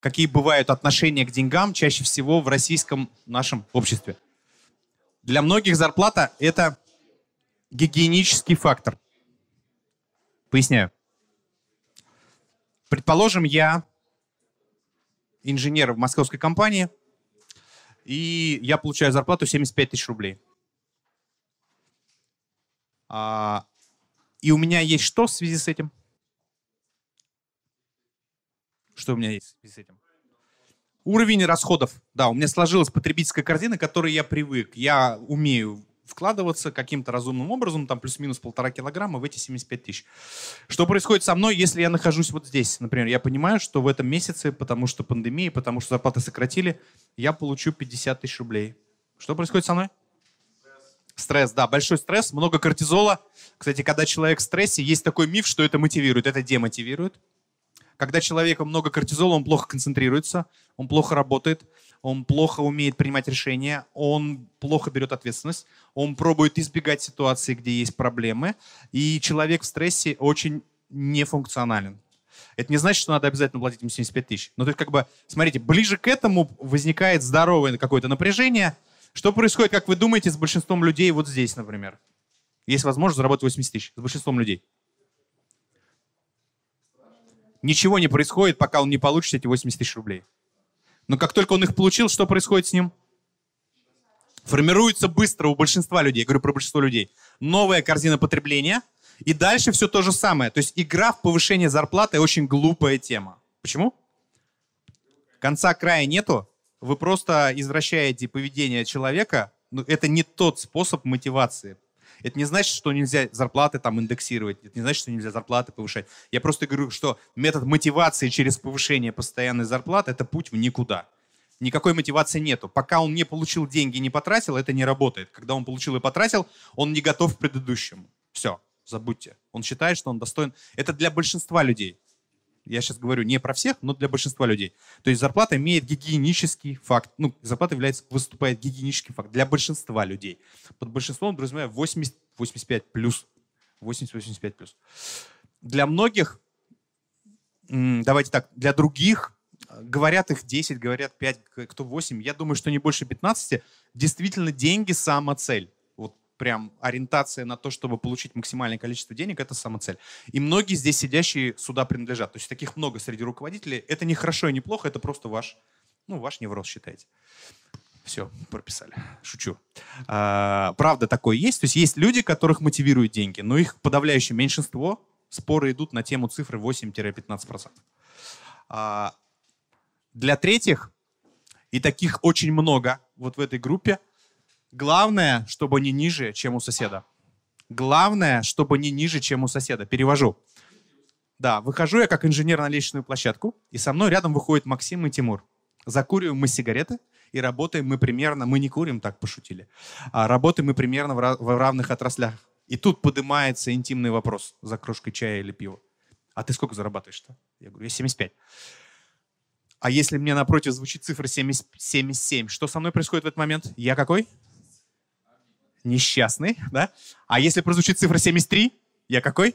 какие бывают отношения к деньгам чаще всего в российском нашем обществе. Для многих зарплата – это гигиенический фактор. Поясняю. Предположим, я инженер в московской компании, и я получаю зарплату 75 тысяч рублей. А, и у меня есть что в связи с этим? Что у меня есть с этим? Уровень расходов. Да, у меня сложилась потребительская корзина, к которой я привык. Я умею вкладываться каким-то разумным образом, там плюс-минус полтора килограмма в эти 75 тысяч. Что происходит со мной, если я нахожусь вот здесь? Например, я понимаю, что в этом месяце, потому что пандемия, потому что зарплаты сократили, я получу 50 тысяч рублей. Что происходит со мной? Стресс, да, большой стресс, много кортизола. Кстати, когда человек в стрессе, есть такой миф, что это мотивирует, это демотивирует. Когда человека много кортизола, он плохо концентрируется, он плохо работает, он плохо умеет принимать решения, он плохо берет ответственность, он пробует избегать ситуации, где есть проблемы, и человек в стрессе очень нефункционален. Это не значит, что надо обязательно платить ему 75 тысяч. Но то есть, как бы, смотрите, ближе к этому возникает здоровое какое-то напряжение. Что происходит, как вы думаете, с большинством людей вот здесь, например? Есть возможность заработать 80 тысяч с большинством людей. Ничего не происходит, пока он не получит эти 80 тысяч рублей. Но как только он их получил, что происходит с ним? Формируется быстро у большинства людей, я говорю про большинство людей, новая корзина потребления, и дальше все то же самое. То есть игра в повышение зарплаты очень глупая тема. Почему? Конца края нету, вы просто извращаете поведение человека, но это не тот способ мотивации. Это не значит, что нельзя зарплаты там индексировать, это не значит, что нельзя зарплаты повышать. Я просто говорю, что метод мотивации через повышение постоянной зарплаты – это путь в никуда. Никакой мотивации нету. Пока он не получил деньги и не потратил, это не работает. Когда он получил и потратил, он не готов к предыдущему. Все, забудьте. Он считает, что он достоин. Это для большинства людей. Я сейчас говорю не про всех, но для большинства людей. То есть зарплата имеет гигиенический факт. Ну, зарплата является, выступает гигиенический факт для большинства людей. Под большинством, друзья мои, 80, 85 плюс. 80-85 плюс. Для многих, давайте так, для других, говорят их 10, говорят 5, кто 8, я думаю, что не больше 15, действительно деньги самоцель прям ориентация на то, чтобы получить максимальное количество денег, это самоцель. И многие здесь сидящие сюда принадлежат. То есть таких много среди руководителей. Это не хорошо и не плохо, это просто ваш, ну, ваш невроз, считайте. Все, прописали. Шучу. А, правда, такое есть. То есть есть люди, которых мотивируют деньги, но их подавляющее меньшинство. Споры идут на тему цифры 8-15%. А, для третьих, и таких очень много вот в этой группе, Главное, чтобы не ниже, чем у соседа. Главное, чтобы не ниже, чем у соседа. Перевожу. Да, выхожу я как инженер на лестничную площадку, и со мной рядом выходит Максим и Тимур. Закуриваем мы сигареты, и работаем мы примерно, мы не курим, так пошутили, а работаем мы примерно в, равных отраслях. И тут поднимается интимный вопрос за кружкой чая или пива. А ты сколько зарабатываешь-то? Я говорю, я 75. А если мне напротив звучит цифра 70, 77, что со мной происходит в этот момент? Я какой? Несчастный, да? А если прозвучит цифра 73, я какой?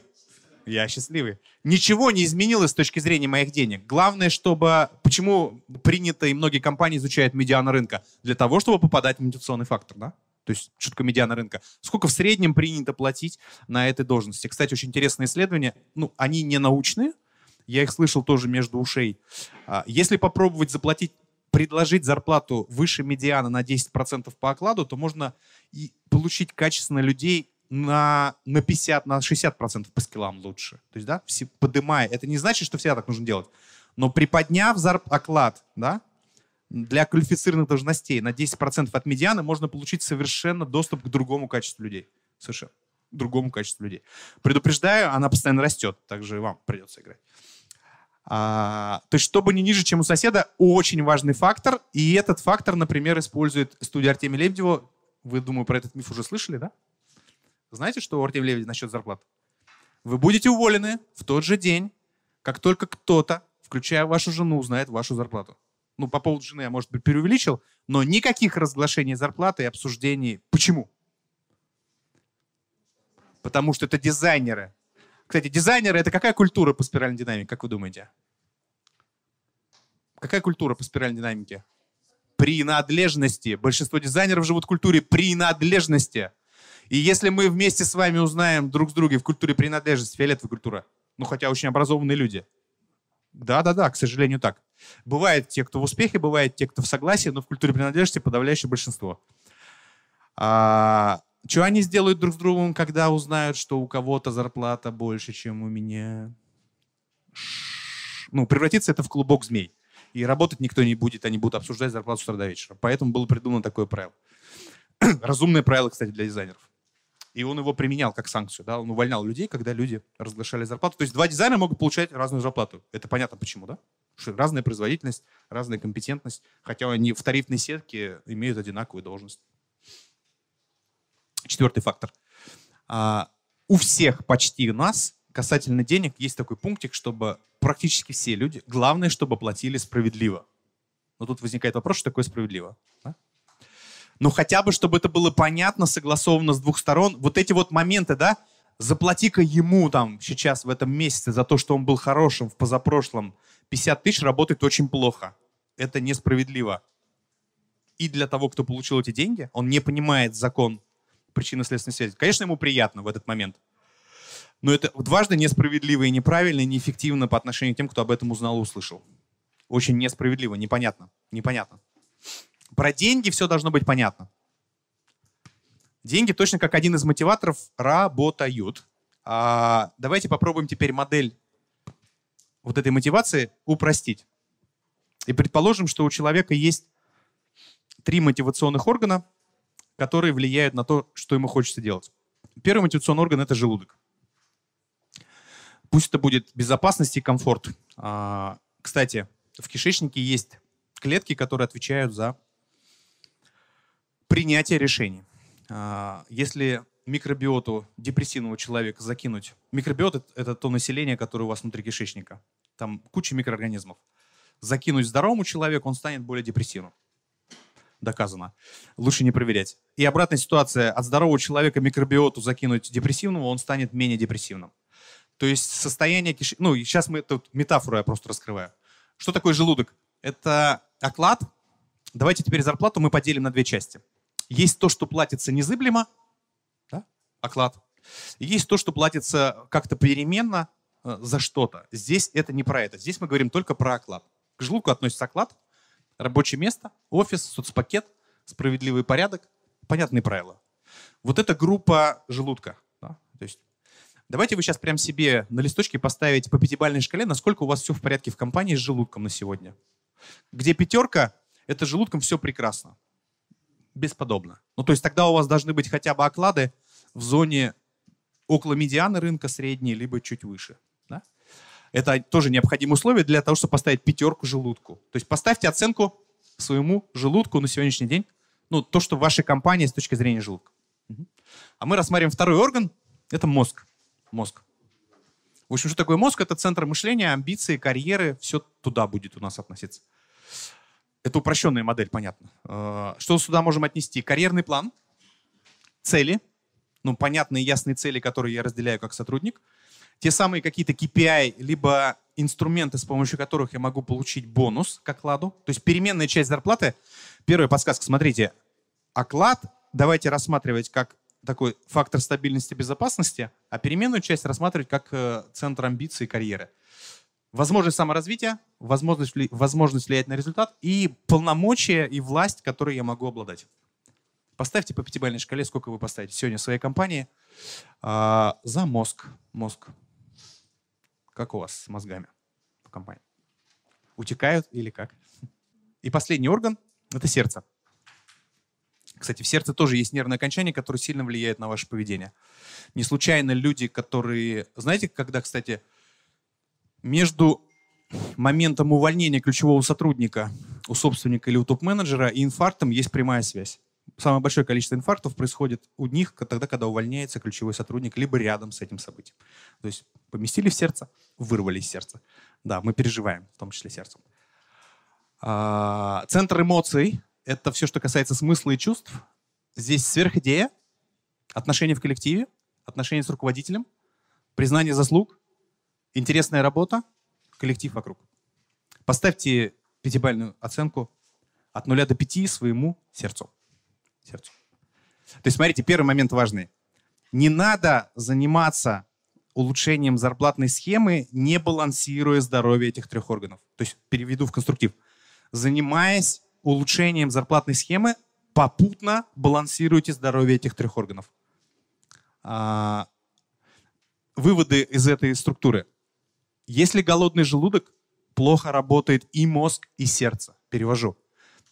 Я счастливый. Ничего не изменилось с точки зрения моих денег. Главное, чтобы... Почему принято и многие компании изучают медиана рынка? Для того, чтобы попадать в мотивационный фактор, да? То есть, такое медиана рынка? Сколько в среднем принято платить на этой должности? Кстати, очень интересные исследования. Ну, они не научные. Я их слышал тоже между ушей. А, если попробовать заплатить предложить зарплату выше медиана на 10% по окладу, то можно и получить качественно людей на, на 50, на 60% по скиллам лучше. То есть, да, все, подымая. Это не значит, что всегда так нужно делать. Но приподняв зарп, оклад, да, для квалифицированных должностей на 10% от медианы можно получить совершенно доступ к другому качеству людей. Совершенно. Другому качеству людей. Предупреждаю, она постоянно растет, также вам придется играть. А, то есть, чтобы не ниже, чем у соседа, очень важный фактор. И этот фактор, например, использует студия Артемия Лебедева. Вы, думаю, про этот миф уже слышали, да? Знаете, что у Артемия Лебедева насчет зарплат? Вы будете уволены в тот же день, как только кто-то, включая вашу жену, узнает вашу зарплату. Ну, по поводу жены я, может быть, преувеличил, но никаких разглашений зарплаты и обсуждений. Почему? Потому что это дизайнеры, кстати, дизайнеры — это какая культура по спиральной динамике, как вы думаете? Какая культура по спиральной динамике? Принадлежности. Большинство дизайнеров живут в культуре принадлежности. И если мы вместе с вами узнаем друг с другом в культуре принадлежности, фиолетовая культура, ну хотя очень образованные люди. Да-да-да, к сожалению, так. Бывают те, кто в успехе, бывают те, кто в согласии, но в культуре принадлежности подавляющее большинство. А, что они сделают друг с другом, когда узнают, что у кого-то зарплата больше, чем у меня? Ну, превратится это в клубок змей. И работать никто не будет, они будут обсуждать зарплату с утра до вечера. Поэтому было придумано такое правило. Разумное правило, кстати, для дизайнеров. И он его применял как санкцию. Да? Он увольнял людей, когда люди разглашали зарплату. То есть два дизайнера могут получать разную зарплату. Это понятно почему, да? Разная производительность, разная компетентность. Хотя они в тарифной сетке имеют одинаковую должность. Четвертый фактор. А, у всех почти у нас касательно денег есть такой пунктик, чтобы практически все люди, главное, чтобы платили справедливо. Но тут возникает вопрос, что такое справедливо. Да? Ну хотя бы, чтобы это было понятно, согласовано с двух сторон. Вот эти вот моменты, да, заплати-ка ему там сейчас в этом месяце за то, что он был хорошим в позапрошлом, 50 тысяч работает очень плохо. Это несправедливо. И для того, кто получил эти деньги, он не понимает закон причинно-следственной связи. Конечно, ему приятно в этот момент. Но это дважды несправедливо и неправильно, и неэффективно по отношению к тем, кто об этом узнал и услышал. Очень несправедливо, непонятно. Непонятно. Про деньги все должно быть понятно. Деньги точно как один из мотиваторов работают. А, давайте попробуем теперь модель вот этой мотивации упростить. И предположим, что у человека есть три мотивационных органа, которые влияют на то, что ему хочется делать. Первый мотивационный орган — это желудок. Пусть это будет безопасность и комфорт. А, кстати, в кишечнике есть клетки, которые отвечают за принятие решений. А, если микробиоту депрессивного человека закинуть... Микробиот — это то население, которое у вас внутри кишечника. Там куча микроорганизмов. Закинуть здоровому человеку, он станет более депрессивным. Доказано. Лучше не проверять. И обратная ситуация. От здорового человека микробиоту закинуть депрессивного, он станет менее депрессивным. То есть состояние кишечника... Ну, сейчас мы тут метафору я просто раскрываю. Что такое желудок? Это оклад. Давайте теперь зарплату мы поделим на две части. Есть то, что платится незыблемо, да? оклад. есть то, что платится как-то переменно э, за что-то. Здесь это не про это. Здесь мы говорим только про оклад. К желудку относится оклад, рабочее место, офис, соцпакет, справедливый порядок, понятные правила. Вот это группа желудка. Да? То есть давайте вы сейчас прям себе на листочке поставите по пятибалльной шкале, насколько у вас все в порядке в компании с желудком на сегодня. Где пятерка, это желудком все прекрасно бесподобно. Ну, то есть тогда у вас должны быть хотя бы оклады в зоне около медианы рынка средней, либо чуть выше. Это тоже необходимое условие для того, чтобы поставить пятерку желудку. То есть поставьте оценку своему желудку на сегодняшний день, ну, то, что в вашей компании с точки зрения желудка. А мы рассматриваем второй орган, это мозг. Мозг. В общем, что такое мозг? Это центр мышления, амбиции, карьеры, все туда будет у нас относиться. Это упрощенная модель, понятно. Э, что сюда можем отнести? Карьерный план, цели, ну, понятные ясные цели, которые я разделяю как сотрудник, те самые какие-то KPI, либо инструменты, с помощью которых я могу получить бонус к окладу. То есть переменная часть зарплаты. Первая подсказка, смотрите, оклад давайте рассматривать как такой фактор стабильности безопасности, а переменную часть рассматривать как э, центр амбиций и карьеры возможность саморазвития, возможность, возможность влиять на результат и полномочия и власть, которые я могу обладать. Поставьте по пятибалльной шкале, сколько вы поставите сегодня в своей компании а, за мозг. Мозг. Как у вас с мозгами в компании? Утекают или как? И последний орган — это сердце. Кстати, в сердце тоже есть нервное окончание, которое сильно влияет на ваше поведение. Не случайно люди, которые... Знаете, когда, кстати, между моментом увольнения ключевого сотрудника у собственника или у топ-менеджера и инфарктом есть прямая связь. Самое большое количество инфарктов происходит у них тогда, когда увольняется ключевой сотрудник, либо рядом с этим событием. То есть поместили в сердце, вырвали из сердца. Да, мы переживаем, в том числе сердцем. А, центр эмоций — это все, что касается смысла и чувств. Здесь сверхидея, отношения в коллективе, отношения с руководителем, признание заслуг, Интересная работа, коллектив вокруг. Поставьте пятибальную оценку от 0 до 5 своему сердцу. Сердцу. То есть, смотрите, первый момент важный. Не надо заниматься улучшением зарплатной схемы, не балансируя здоровье этих трех органов. То есть, переведу в конструктив. Занимаясь улучшением зарплатной схемы, попутно балансируйте здоровье этих трех органов. А, выводы из этой структуры. Если голодный желудок, плохо работает и мозг, и сердце. Перевожу.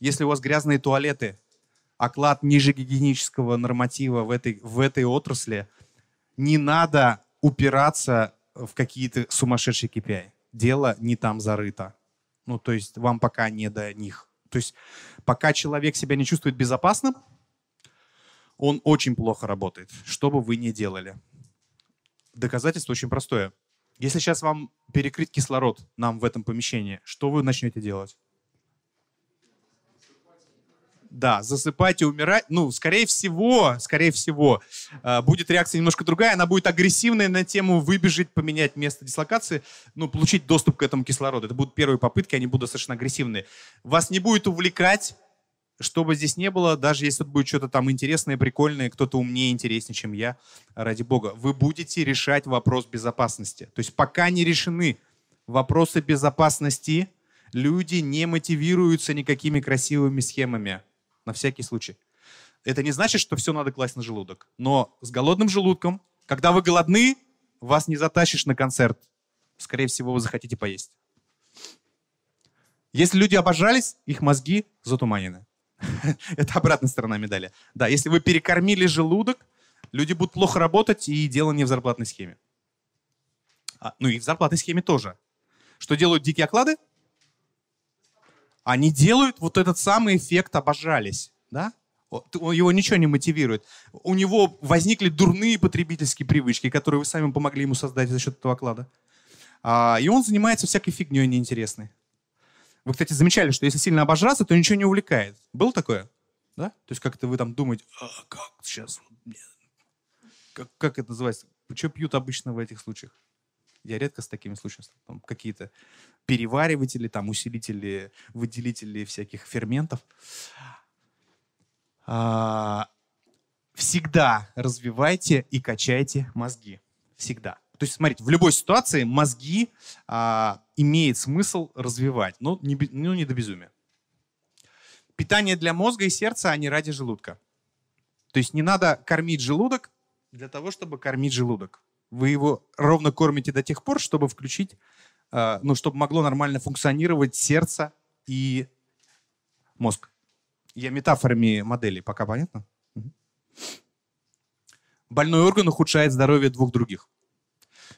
Если у вас грязные туалеты, оклад ниже гигиенического норматива в этой, в этой отрасли, не надо упираться в какие-то сумасшедшие KPI. Дело не там зарыто. Ну, то есть вам пока не до них. То есть пока человек себя не чувствует безопасным, он очень плохо работает, что бы вы ни делали. Доказательство очень простое. Если сейчас вам перекрыть кислород нам в этом помещении, что вы начнете делать? Да, засыпать и умирать. Ну, скорее всего, скорее всего, э, будет реакция немножко другая. Она будет агрессивная на тему выбежать, поменять место дислокации, ну, получить доступ к этому кислороду. Это будут первые попытки, они будут достаточно агрессивные. Вас не будет увлекать что бы здесь не было, даже если будет что-то там интересное, прикольное, кто-то умнее, интереснее, чем я, ради бога, вы будете решать вопрос безопасности. То есть пока не решены вопросы безопасности, люди не мотивируются никакими красивыми схемами. На всякий случай. Это не значит, что все надо класть на желудок. Но с голодным желудком, когда вы голодны, вас не затащишь на концерт. Скорее всего, вы захотите поесть. Если люди обожались, их мозги затуманены. Это обратная сторона медали. Да, если вы перекормили желудок, люди будут плохо работать, и дело не в зарплатной схеме. А, ну и в зарплатной схеме тоже. Что делают дикие оклады? Они делают вот этот самый эффект «обожались». Да? Его ничего не мотивирует. У него возникли дурные потребительские привычки, которые вы сами помогли ему создать за счет этого оклада. А, и он занимается всякой фигней неинтересной. Вы, кстати, замечали, что если сильно обожраться, то ничего не увлекает. Было такое? Да? То есть как-то вы там думаете, а, как сейчас, как, как это называется? Что пьют обычно в этих случаях? Я редко с такими случаями какие-то перевариватели, там усилители, выделители всяких ферментов. А, всегда развивайте и качайте мозги. Всегда. То есть, смотрите, в любой ситуации мозги а, имеет смысл развивать, но не, ну, не до безумия. Питание для мозга и сердца, а не ради желудка. То есть не надо кормить желудок для того, чтобы кормить желудок. Вы его ровно кормите до тех пор, чтобы включить, а, ну, чтобы могло нормально функционировать сердце и мозг. Я метафорами модели, пока понятно? Больной орган ухудшает здоровье двух других.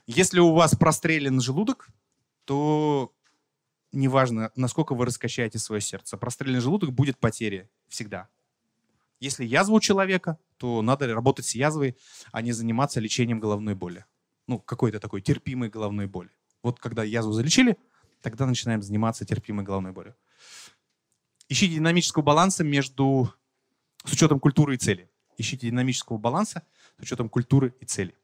Если у вас прострелен желудок, то неважно, насколько вы раскачаете свое сердце, простреленный желудок будет потеря всегда. Если язва у человека, то надо работать с язвой, а не заниматься лечением головной боли. Ну, какой-то такой терпимой головной боли. Вот когда язву залечили, тогда начинаем заниматься терпимой головной болью. Ищите динамического баланса между с учетом культуры и цели. Ищите динамического баланса с учетом культуры и цели.